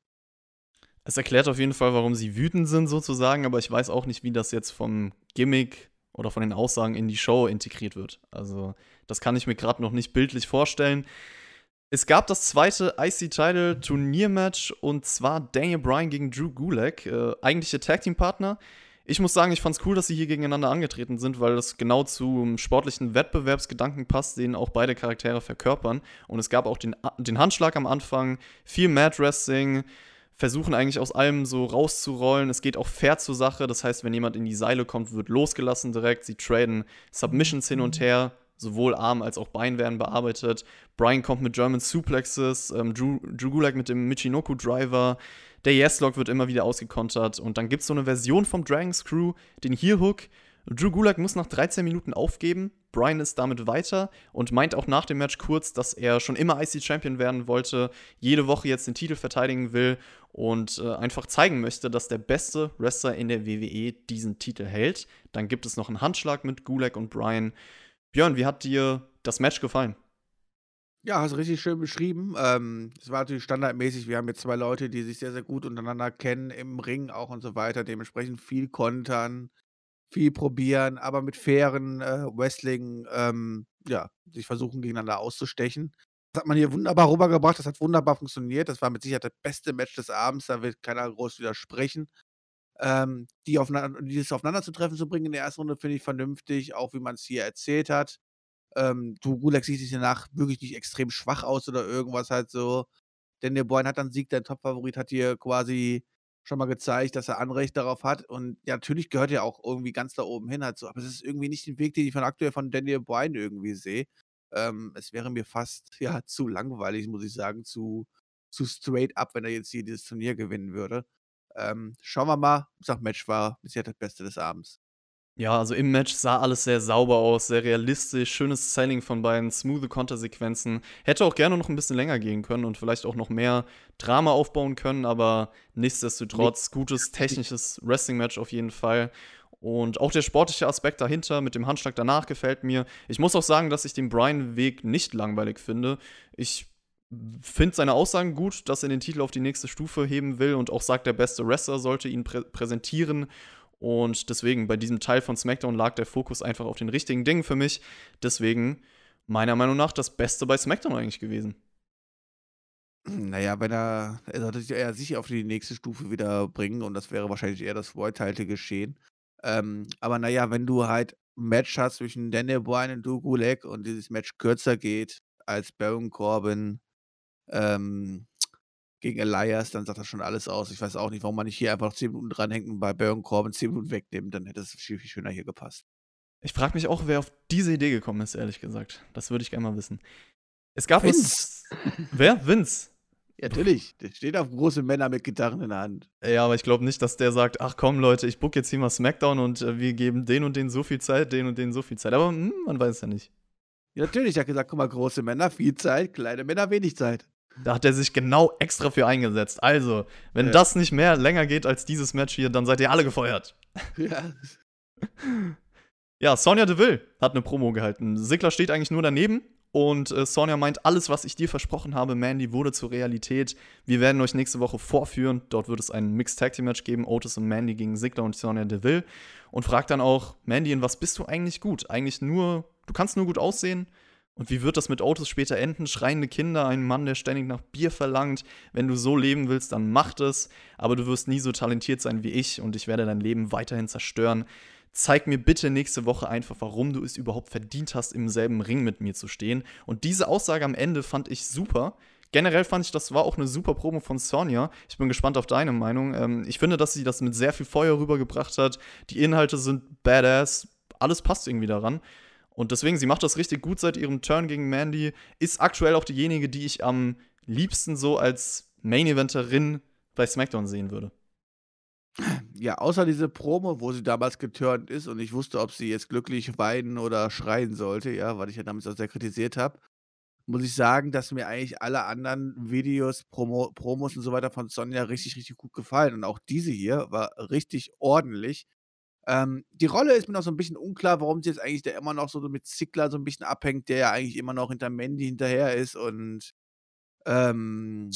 Es erklärt auf jeden Fall, warum sie wütend sind, sozusagen, aber ich weiß auch nicht, wie das jetzt vom Gimmick oder von den Aussagen in die Show integriert wird. Also, das kann ich mir gerade noch nicht bildlich vorstellen. Es gab das zweite IC-Title Turniermatch und zwar Daniel Bryan gegen Drew Gulak, äh, eigentliche Tag-Team-Partner. Ich muss sagen, ich fand es cool, dass sie hier gegeneinander angetreten sind, weil das genau zum sportlichen Wettbewerbsgedanken passt, den auch beide Charaktere verkörpern. Und es gab auch den, den Handschlag am Anfang, viel Mad Wrestling, versuchen eigentlich aus allem so rauszurollen. Es geht auch fair zur Sache. Das heißt, wenn jemand in die Seile kommt, wird losgelassen direkt. Sie traden Submissions hin und her. Sowohl Arm als auch Bein werden bearbeitet. Brian kommt mit German Suplexes, ähm, Drew, Drew Gulak mit dem Michinoku Driver. Der Yes-Lock wird immer wieder ausgekontert. Und dann gibt es so eine Version vom Dragon Screw, den Heel Hook. Drew Gulak muss nach 13 Minuten aufgeben. Brian ist damit weiter und meint auch nach dem Match kurz, dass er schon immer IC Champion werden wollte, jede Woche jetzt den Titel verteidigen will und äh, einfach zeigen möchte, dass der beste Wrestler in der WWE diesen Titel hält. Dann gibt es noch einen Handschlag mit Gulak und Brian. Björn, wie hat dir das Match gefallen? Ja, hast du richtig schön beschrieben. Ähm, es war natürlich standardmäßig. Wir haben jetzt zwei Leute, die sich sehr, sehr gut untereinander kennen, im Ring auch und so weiter. Dementsprechend viel kontern, viel probieren, aber mit fairen äh, Wrestling, ähm, ja, sich versuchen gegeneinander auszustechen. Das hat man hier wunderbar rübergebracht, das hat wunderbar funktioniert. Das war mit Sicherheit das beste Match des Abends, da wird keiner groß widersprechen. Ähm, die aufeinander, dieses aufeinander zu bringen in der ersten Runde finde ich vernünftig, auch wie man es hier erzählt hat. Ähm, du Gulak sieht sich danach wirklich nicht extrem schwach aus oder irgendwas halt so. Denn der Boyne hat dann Sieg, dein Top-Favorit hat hier quasi schon mal gezeigt, dass er Anrecht darauf hat. Und ja, natürlich gehört er auch irgendwie ganz da oben hin halt so. Aber es ist irgendwie nicht den Weg, den ich von aktuell von Daniel Bryan irgendwie sehe. Ähm, es wäre mir fast <laughs> ja zu langweilig, muss ich sagen, zu, zu straight up, wenn er jetzt hier dieses Turnier gewinnen würde. Ähm, schauen wir mal. Ich sag, Match war bisher das Beste des Abends. Ja, also im Match sah alles sehr sauber aus, sehr realistisch, schönes Selling von beiden, smooth Kontersequenzen. Hätte auch gerne noch ein bisschen länger gehen können und vielleicht auch noch mehr Drama aufbauen können, aber nichtsdestotrotz gutes technisches Wrestling-Match auf jeden Fall. Und auch der sportliche Aspekt dahinter mit dem Handschlag danach gefällt mir. Ich muss auch sagen, dass ich den Brian-Weg nicht langweilig finde. Ich finde seine Aussagen gut, dass er den Titel auf die nächste Stufe heben will und auch sagt, der beste Wrestler sollte ihn prä präsentieren. Und deswegen, bei diesem Teil von SmackDown lag der Fokus einfach auf den richtigen Dingen für mich. Deswegen, meiner Meinung nach, das Beste bei SmackDown eigentlich gewesen. Naja, wenn er, er sollte sich eher sicher auf die nächste Stufe wieder bringen und das wäre wahrscheinlich eher das vorteilte Geschehen. Ähm, aber naja, wenn du halt ein Match hast zwischen Daniel Bryan und Drew Gulak und dieses Match kürzer geht als Baron Corbin ähm, gegen Elias, dann sagt das schon alles aus. Ich weiß auch nicht, warum man nicht hier einfach 10 Minuten dranhängt und bei Baron Corbin 10 Minuten wegnimmt, dann hätte es viel, viel schöner hier gepasst. Ich frage mich auch, wer auf diese Idee gekommen ist, ehrlich gesagt. Das würde ich gerne mal wissen. Es gab Vince. Wer? Vince? Ja, natürlich. Der steht auf große Männer mit Gitarren in der Hand. Ja, aber ich glaube nicht, dass der sagt, ach komm Leute, ich book jetzt hier mal Smackdown und äh, wir geben den und den so viel Zeit, den und den so viel Zeit. Aber hm, man weiß ja nicht. Ja, natürlich. Er hat gesagt, guck mal, große Männer, viel Zeit, kleine Männer, wenig Zeit. Da hat er sich genau extra für eingesetzt. Also, wenn ja. das nicht mehr länger geht als dieses Match hier, dann seid ihr alle gefeuert. Ja. ja, Sonja Deville hat eine Promo gehalten. Sigler steht eigentlich nur daneben und äh, Sonja meint, alles, was ich dir versprochen habe, Mandy, wurde zur Realität. Wir werden euch nächste Woche vorführen. Dort wird es ein Mixed Tag Team Match geben: Otis und Mandy gegen Sigler und Sonja Deville. Und fragt dann auch, Mandy, in was bist du eigentlich gut? Eigentlich nur, du kannst nur gut aussehen. Und wie wird das mit Otis später enden? Schreiende Kinder, ein Mann, der ständig nach Bier verlangt. Wenn du so leben willst, dann mach das. Aber du wirst nie so talentiert sein wie ich und ich werde dein Leben weiterhin zerstören. Zeig mir bitte nächste Woche einfach, warum du es überhaupt verdient hast, im selben Ring mit mir zu stehen. Und diese Aussage am Ende fand ich super. Generell fand ich, das war auch eine super Promo von Sonja. Ich bin gespannt auf deine Meinung. Ähm, ich finde, dass sie das mit sehr viel Feuer rübergebracht hat. Die Inhalte sind badass. Alles passt irgendwie daran. Und deswegen, sie macht das richtig gut seit ihrem Turn gegen Mandy. Ist aktuell auch diejenige, die ich am liebsten so als Main-Eventerin bei SmackDown sehen würde. Ja, außer diese Promo, wo sie damals geturnt ist und ich wusste, ob sie jetzt glücklich weinen oder schreien sollte, ja, weil ich ja damals auch sehr kritisiert habe, muss ich sagen, dass mir eigentlich alle anderen Videos, Promo Promos und so weiter von Sonja richtig, richtig gut gefallen und auch diese hier war richtig ordentlich. Ähm, die Rolle ist mir noch so ein bisschen unklar, warum sie jetzt eigentlich da immer noch so mit Ziggler so ein bisschen abhängt, der ja eigentlich immer noch hinter Mandy hinterher ist und, ähm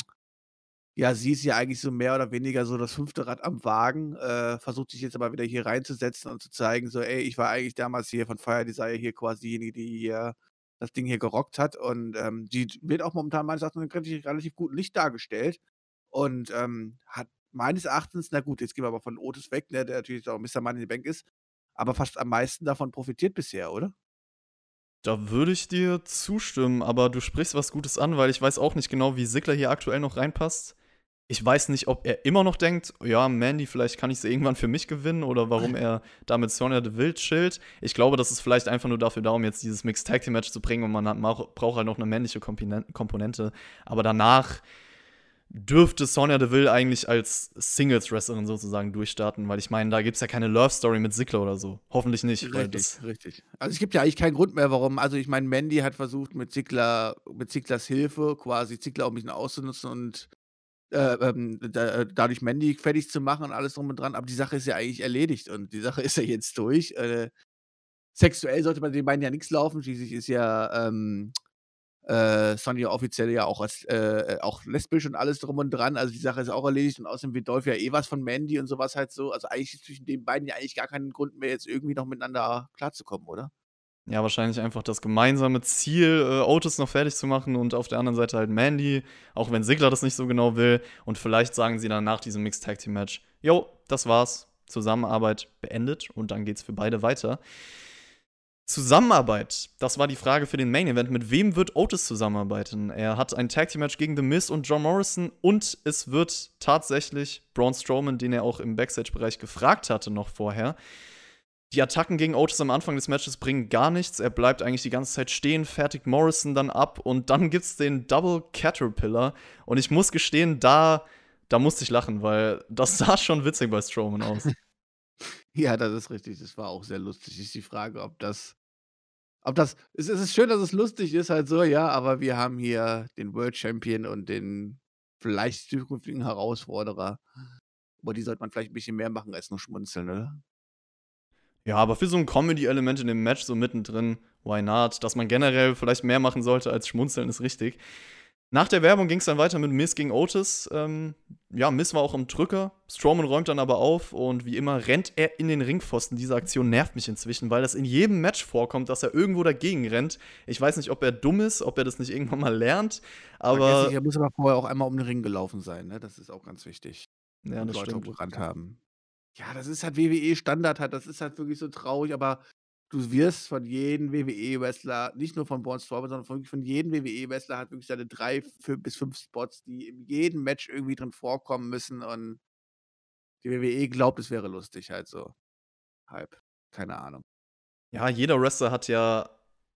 ja, sie ist ja eigentlich so mehr oder weniger so das fünfte Rad am Wagen, äh, versucht sich jetzt aber wieder hier reinzusetzen und zu zeigen, so: „Ey, ich war eigentlich damals hier von Fire Desire hier quasi diejenige, die hier das Ding hier gerockt hat.“ Und, ähm, die wird auch momentan meines Erachtens in 'nem relativ relativ guten Licht dargestellt und, ähm, hat meines Erachtens na gut, jetzt gehen wir aber von Otis weg, ne, der natürlich auch Mister Money in the Bank ist, aber fast am meisten davon profitiert bisher, oder? Da würde ich dir zustimmen, aber du sprichst was Gutes an, weil ich weiß auch nicht genau, wie Sigler hier aktuell noch reinpasst. Ich weiß nicht, ob er immer noch denkt, ja, Mandy, vielleicht kann ich sie irgendwann für mich gewinnen oder warum <laughs> er da mit Sonya Deville chillt. Ich glaube, das ist vielleicht einfach nur dafür da, um jetzt dieses Mixed Tag Team Match zu bringen und man hat, braucht halt noch eine männliche Komponente. Aber danach dürfte Sonya Deville eigentlich als Singles-Wrestlerin sozusagen durchstarten, weil ich meine, da gibt es ja keine Love-Story mit Ziggler oder so. Hoffentlich nicht. Richtig, richtig. Also es gibt ja eigentlich keinen Grund mehr, warum. Also ich meine, Mandy hat versucht, mit Ziggler, mit Zigglers Hilfe quasi Ziggler auch ein bisschen auszunutzen und äh, ähm, da, äh, dadurch Mandy fertig zu machen und alles drum und dran. Aber die Sache ist ja eigentlich erledigt und die Sache <laughs> ist ja jetzt durch. Äh, sexuell sollte bei den beiden ja nichts laufen. Schließlich ist ja ähm, äh, Sonja offiziell ja auch als äh, äh, auch lesbisch und alles drum und dran. Also die Sache ist auch erledigt und außerdem wird Dolph ja eh was von Mandy und sowas halt so. Also eigentlich ist zwischen den beiden ja eigentlich gar keinen Grund mehr, jetzt irgendwie noch miteinander klarzukommen, oder? Ja, wahrscheinlich einfach das gemeinsame Ziel, äh, Otis noch fertig zu machen und auf der anderen Seite halt Mandy, auch wenn Sigler das nicht so genau will. Und vielleicht sagen sie dann nach diesem Mixed Tag Team Match, jo, das war's, Zusammenarbeit beendet und dann geht's für beide weiter. Zusammenarbeit, das war die Frage für den Main Event. Mit wem wird Otis zusammenarbeiten? Er hat ein Tag Team Match gegen The Miz und John Morrison und es wird tatsächlich Braun Strowman, den er auch im Backstage-Bereich gefragt hatte noch vorher, die Attacken gegen Otis am Anfang des Matches bringen gar nichts. Er bleibt eigentlich die ganze Zeit stehen, fertigt Morrison dann ab und dann gibt's den Double Caterpillar. Und ich muss gestehen, da, da musste ich lachen, weil das <laughs> sah schon witzig bei Strowman aus. Ja, das ist richtig. Das war auch sehr lustig. Ist die Frage, ob das. Ob das. Es ist schön, dass es lustig ist, halt so, ja, aber wir haben hier den World Champion und den vielleicht zukünftigen Herausforderer. Aber die sollte man vielleicht ein bisschen mehr machen als nur schmunzeln, oder? Ja, aber für so ein Comedy-Element in dem Match so mittendrin, why not? Dass man generell vielleicht mehr machen sollte als schmunzeln, ist richtig. Nach der Werbung ging es dann weiter mit Miss gegen Otis. Ähm, ja, Miss war auch im Drücker. Strowman räumt dann aber auf und wie immer rennt er in den Ringpfosten. Diese Aktion nervt mich inzwischen, weil das in jedem Match vorkommt, dass er irgendwo dagegen rennt. Ich weiß nicht, ob er dumm ist, ob er das nicht irgendwann mal lernt, aber. Er muss aber vorher auch einmal um den Ring gelaufen sein, ne? Das ist auch ganz wichtig. Ja, das Leute stimmt. gerannt haben. Ja, das ist halt WWE-Standard halt, das ist halt wirklich so traurig, aber du wirst von jedem WWE-Wrestler, nicht nur von Braun Strowman, sondern von, von jedem WWE-Wrestler hat wirklich seine drei fünf bis fünf Spots, die in jedem Match irgendwie drin vorkommen müssen und die WWE glaubt, es wäre lustig halt so. Halb. Keine Ahnung. Ja, jeder Wrestler hat ja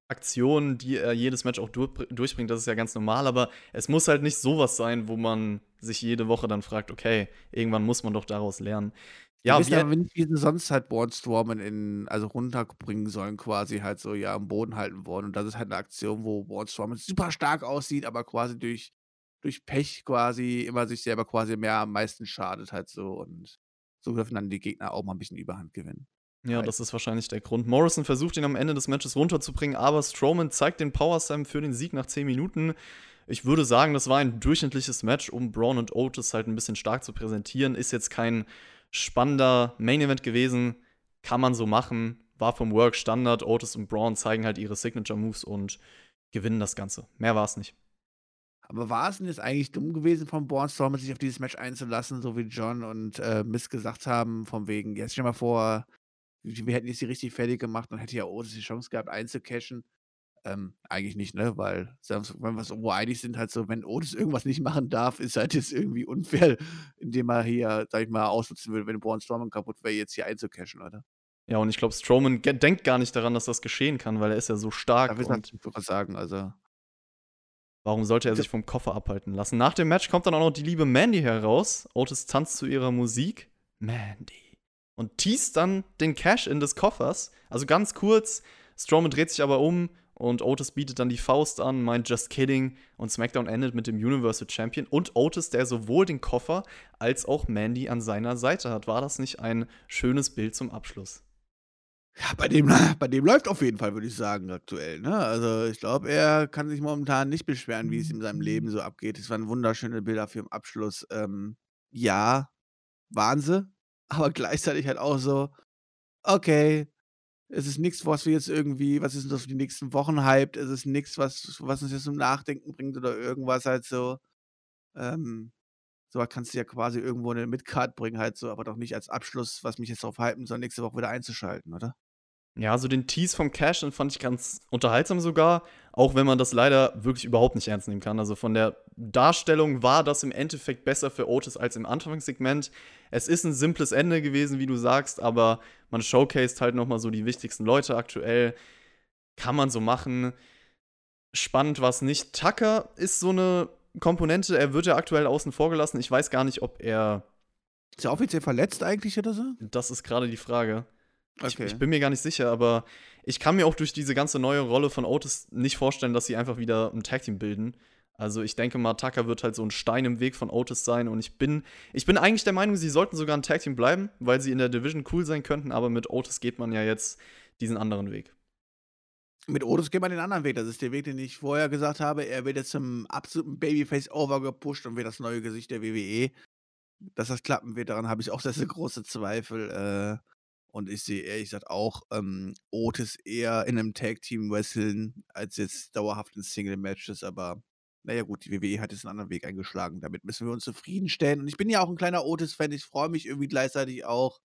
Aktionen, die er jedes Match auch durchbringt, das ist ja ganz normal, aber es muss halt nicht sowas sein, wo man sich jede Woche dann fragt, okay, irgendwann muss man doch daraus lernen. Ja, wir wissen aber nicht, wie sie sonst halt Bornstormen in, also runterbringen sollen, quasi halt so ja am Boden halten wollen. Und das ist halt eine Aktion, wo Bornstormen super stark aussieht, aber quasi durch, durch Pech quasi immer sich selber quasi mehr am meisten schadet halt so. Und so dürfen dann die Gegner auch mal ein bisschen Überhand gewinnen. Ja, das ist wahrscheinlich der Grund. Morrison versucht ihn am Ende des Matches runterzubringen, aber Strowman zeigt den Power Slam für den Sieg nach 10 Minuten. Ich würde sagen, das war ein durchschnittliches Match, um Braun und Otis halt ein bisschen stark zu präsentieren. Ist jetzt kein spannender Main Event gewesen. Kann man so machen. War vom Work Standard. Otis und Braun zeigen halt ihre Signature Moves und gewinnen das Ganze. Mehr war es nicht. Aber war es denn jetzt eigentlich dumm gewesen von Braun Strowman, sich auf dieses Match einzulassen, so wie John und äh, Miss gesagt haben, von wegen, jetzt stell mal vor, wir hätten jetzt die richtig fertig gemacht und hätte ja Otis die Chance gehabt, einzucashen. Ähm, eigentlich nicht, ne? Weil, wenn wir uns irgendwo einig sind, halt so, wenn Otis irgendwas nicht machen darf, ist halt jetzt irgendwie unfair, <laughs> indem er hier, sag ich mal, ausnutzen will, wenn Braun Strowman kaputt wäre, jetzt hier einzucashen, oder? Ja, und ich glaube, Strowman denkt gar nicht daran, dass das geschehen kann, weil er ist ja so stark. Da will ich was sagen, also. Warum sollte er sich vom Koffer abhalten lassen? Nach dem Match kommt dann auch noch die liebe Mandy heraus. Otis tanzt zu ihrer Musik. Mandy. Und teast dann den Cash in des Koffers. Also ganz kurz, Strowman dreht sich aber um und Otis bietet dann die Faust an, meint just kidding und SmackDown endet mit dem Universal Champion und Otis, der sowohl den Koffer als auch Mandy an seiner Seite hat. War das nicht ein schönes Bild zum Abschluss? Ja, bei dem, <laughs> bei dem läuft auf jeden Fall, würde ich sagen, aktuell. Ne? Also ich glaube, er kann sich momentan nicht beschweren, wie es in seinem Leben so abgeht. Es waren wunderschöne Bilder für den Abschluss. Ähm, ja, Wahnsinn, <laughs> aber gleichzeitig halt auch so, okay, es ist nichts, was wir jetzt irgendwie, was ist das für die nächsten Wochen hypt, es ist nichts, was, was uns jetzt zum Nachdenken bringt oder irgendwas halt so. Ähm, so kannst du ja quasi irgendwo eine Midcard bringen, halt so, aber doch nicht als Abschluss, was mich jetzt darauf hypen soll, nächste Woche wieder einzuschalten, oder? Ja, so den Tease vom Cash, den fand ich ganz unterhaltsam sogar, auch wenn man das leider wirklich überhaupt nicht ernst nehmen kann. Also von der Darstellung war das im Endeffekt besser für Otis als im Anfangssegment. Es ist ein simples Ende gewesen, wie du sagst, aber man showcased halt nochmal so die wichtigsten Leute aktuell. Kann man so machen. Spannend war es nicht. Tucker ist so eine Komponente, er wird ja aktuell außen vor gelassen. Ich weiß gar nicht, ob er. Ist er offiziell verletzt eigentlich oder so? Das ist gerade die Frage. Okay. Ich, ich, bin mir gar nicht sicher, aber ich kann mir auch durch diese ganze neue Rolle von Otis nicht vorstellen, dass sie einfach wieder ein Tag Team bilden. Also ich denke mal, Tucker wird halt so ein Stein im Weg von Otis sein und ich bin, ich bin eigentlich der Meinung, sie sollten sogar ein Tag Team bleiben, weil sie in der Division cool sein könnten, aber mit Otis geht man ja jetzt diesen anderen Weg. Mit Otis geht man den anderen Weg. Das ist der Weg, den ich vorher gesagt habe. Er wird jetzt zum absoluten Babyface overgepusht und wird das neue Gesicht der WWE. Dass das klappen wird, daran habe ich auch sehr, <laughs> sehr große Zweifel. Äh, und ich sehe ehrlich gesagt auch ähm, Otis eher in einem Tag-Team wresteln, als jetzt dauerhaft in Single-Matches. Aber naja, gut, die WWE hat jetzt einen anderen Weg eingeschlagen. Damit müssen wir uns zufriedenstellen. Und ich bin ja auch ein kleiner Otis-Fan. Ich freue mich irgendwie gleichzeitig auch.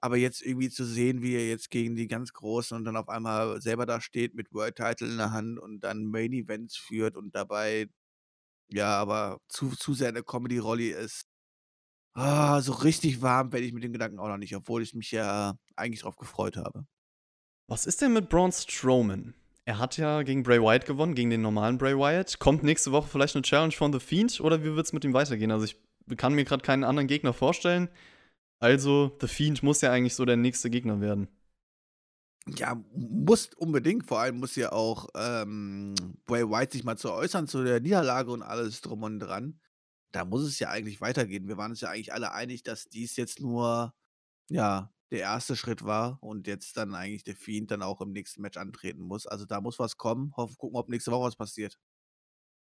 Aber jetzt irgendwie zu sehen, wie er jetzt gegen die ganz Großen und dann auf einmal selber da steht mit World Title in der Hand und dann Main Events führt und dabei, ja, aber zu, zu sehr eine Comedy-Rolle ist, Ah, so richtig warm werde ich mit dem Gedanken auch noch nicht, obwohl ich mich ja eigentlich drauf gefreut habe. Was ist denn mit Braun Strowman? Er hat ja gegen Bray Wyatt gewonnen, gegen den normalen Bray Wyatt. Kommt nächste Woche vielleicht eine Challenge von The Fiend oder wie wird es mit ihm weitergehen? Also ich kann mir gerade keinen anderen Gegner vorstellen. Also The Fiend muss ja eigentlich so der nächste Gegner werden. Ja, muss unbedingt. Vor allem muss ja auch ähm, Bray Wyatt sich mal zu äußern zu der Niederlage und alles drum und dran da muss es ja eigentlich weitergehen. Wir waren uns ja eigentlich alle einig, dass dies jetzt nur, ja, der erste Schritt war und jetzt dann eigentlich der Fiend dann auch im nächsten Match antreten muss. Also da muss was kommen. Hoffen, gucken, ob nächste Woche was passiert.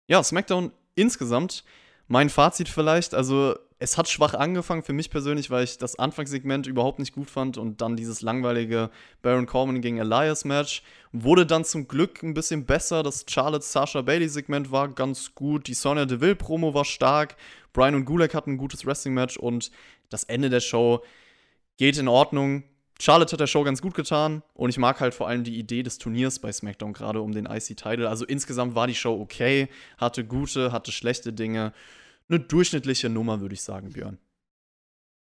Ja, SmackDown insgesamt mein Fazit vielleicht, also es hat schwach angefangen für mich persönlich, weil ich das Anfangssegment überhaupt nicht gut fand und dann dieses langweilige Baron Corbin gegen Elias Match wurde dann zum Glück ein bisschen besser. Das Charlotte Sasha Bailey Segment war ganz gut, die Sonya Deville Promo war stark, Brian und Gulak hatten ein gutes Wrestling Match und das Ende der Show geht in Ordnung. Charlotte hat der Show ganz gut getan und ich mag halt vor allem die Idee des Turniers bei SmackDown, gerade um den IC-Title. Also insgesamt war die Show okay, hatte gute, hatte schlechte Dinge. Eine durchschnittliche Nummer, würde ich sagen, Björn.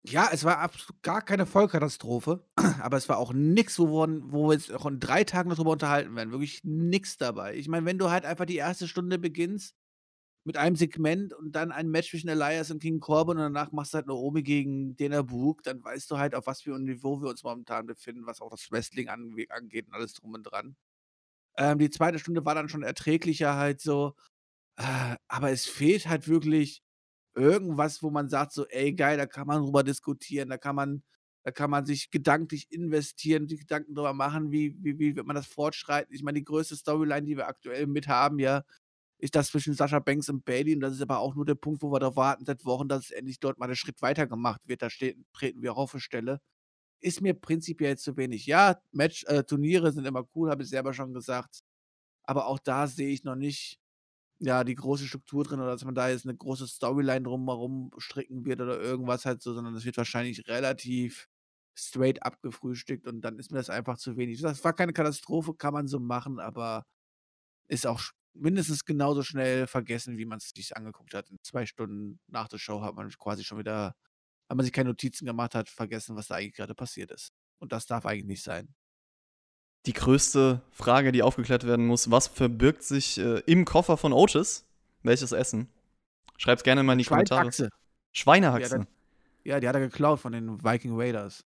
Ja, es war absolut gar keine Vollkatastrophe, <clears throat> aber es war auch nichts, wo, wo wir jetzt auch in drei Tagen darüber unterhalten werden. Wirklich nichts dabei. Ich meine, wenn du halt einfach die erste Stunde beginnst mit einem Segment und dann ein Match zwischen Elias und King Corbin und danach machst du halt Naomi gegen Dana Brooke, dann weißt du halt, auf was für ein Niveau wir uns momentan befinden, was auch das Wrestling angeht und alles drum und dran. Ähm, die zweite Stunde war dann schon erträglicher halt so, äh, aber es fehlt halt wirklich irgendwas, wo man sagt so: „Ey, geil, da kann man drüber diskutieren, da kann man da kann man sich gedanklich investieren, sich Gedanken drüber machen, wie wie wie wird man das fortschreiten?“ Ich meine, die größte Storyline, die wir aktuell mit haben, ja ist das zwischen Sascha Banks und Bailey. Und das ist aber auch nur der Punkt, wo wir darauf warten seit Wochen, dass es endlich dort mal der Schritt weiter gemacht wird. Da steht, treten wir auch auf eine Stelle. Ist mir prinzipiell zu wenig. Ja, Match, äh, Turniere sind immer cool, habe ich selber schon gesagt. Aber auch da sehe ich noch nicht ja, die große Struktur drin oder dass man da jetzt eine große Storyline drumherum stricken wird oder irgendwas halt so, sondern es wird wahrscheinlich relativ straight abgefrühstückt und dann ist mir das einfach zu wenig. Das war keine Katastrophe, kann man so machen, aber ist auch mindestens genauso schnell vergessen, wie man es sich angeguckt hat. In zwei Stunden nach der Show hat man quasi schon wieder, wenn man sich keine Notizen gemacht hat, vergessen, was da eigentlich gerade passiert ist. Und das darf eigentlich nicht sein. Die größte Frage, die aufgeklärt werden muss, was verbirgt sich äh, im Koffer von Otis? Welches Essen? Schreib's gerne mal in die Kommentare. Schweinehaxe. Schweinehaxe. Ja, Ja, die hat er geklaut von den Viking Raiders.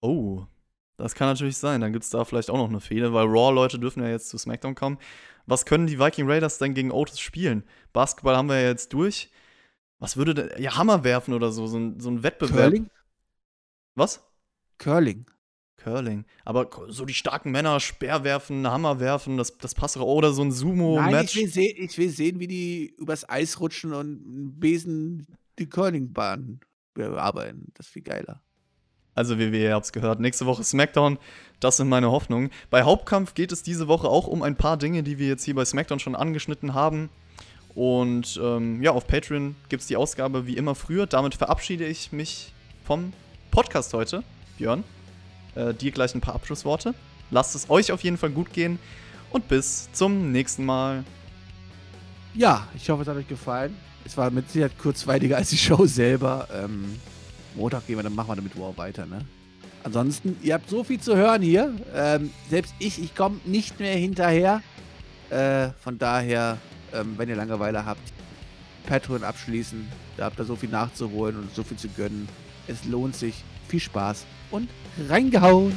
Oh, das kann natürlich sein. Dann gibt es da vielleicht auch noch eine Fehler, weil Raw-Leute dürfen ja jetzt zu SmackDown kommen. Was können die Viking Raiders denn gegen Otis spielen? Basketball haben wir ja jetzt durch. Was würde denn. Ja, Hammer werfen oder so, so ein, so ein Wettbewerb. Curling? Was? Curling. Curling. Aber so die starken Männer, Speer werfen, Hammer werfen, das, das passt auch. Oder so ein ich Sumo-Match. will, sehen, ich will sehen, wie die übers Eis rutschen und einen Besen die Curlingbahn bearbeiten. Das ist viel geiler. Also, wie ihr habt's gehört, nächste Woche SmackDown. Das sind meine Hoffnungen. Bei Hauptkampf geht es diese Woche auch um ein paar Dinge, die wir jetzt hier bei SmackDown schon angeschnitten haben. Und ähm, ja, auf Patreon gibt's die Ausgabe wie immer früher. Damit verabschiede ich mich vom Podcast heute, Björn. Äh, dir gleich ein paar Abschlussworte. Lasst es euch auf jeden Fall gut gehen und bis zum nächsten Mal. Ja, ich hoffe, es hat euch gefallen. Es war mit Sicherheit kurzweiliger als die Show selber. Ähm, Montag gehen wir, dann machen wir damit wow weiter, ne? Ansonsten, ihr habt so viel zu hören hier. Ähm, selbst ich, ich komme nicht mehr hinterher. Äh, von daher, ähm, wenn ihr Langeweile habt, Patreon abschließen. Da habt ihr so viel nachzuholen und so viel zu gönnen. Es lohnt sich. Viel Spaß und reingehauen!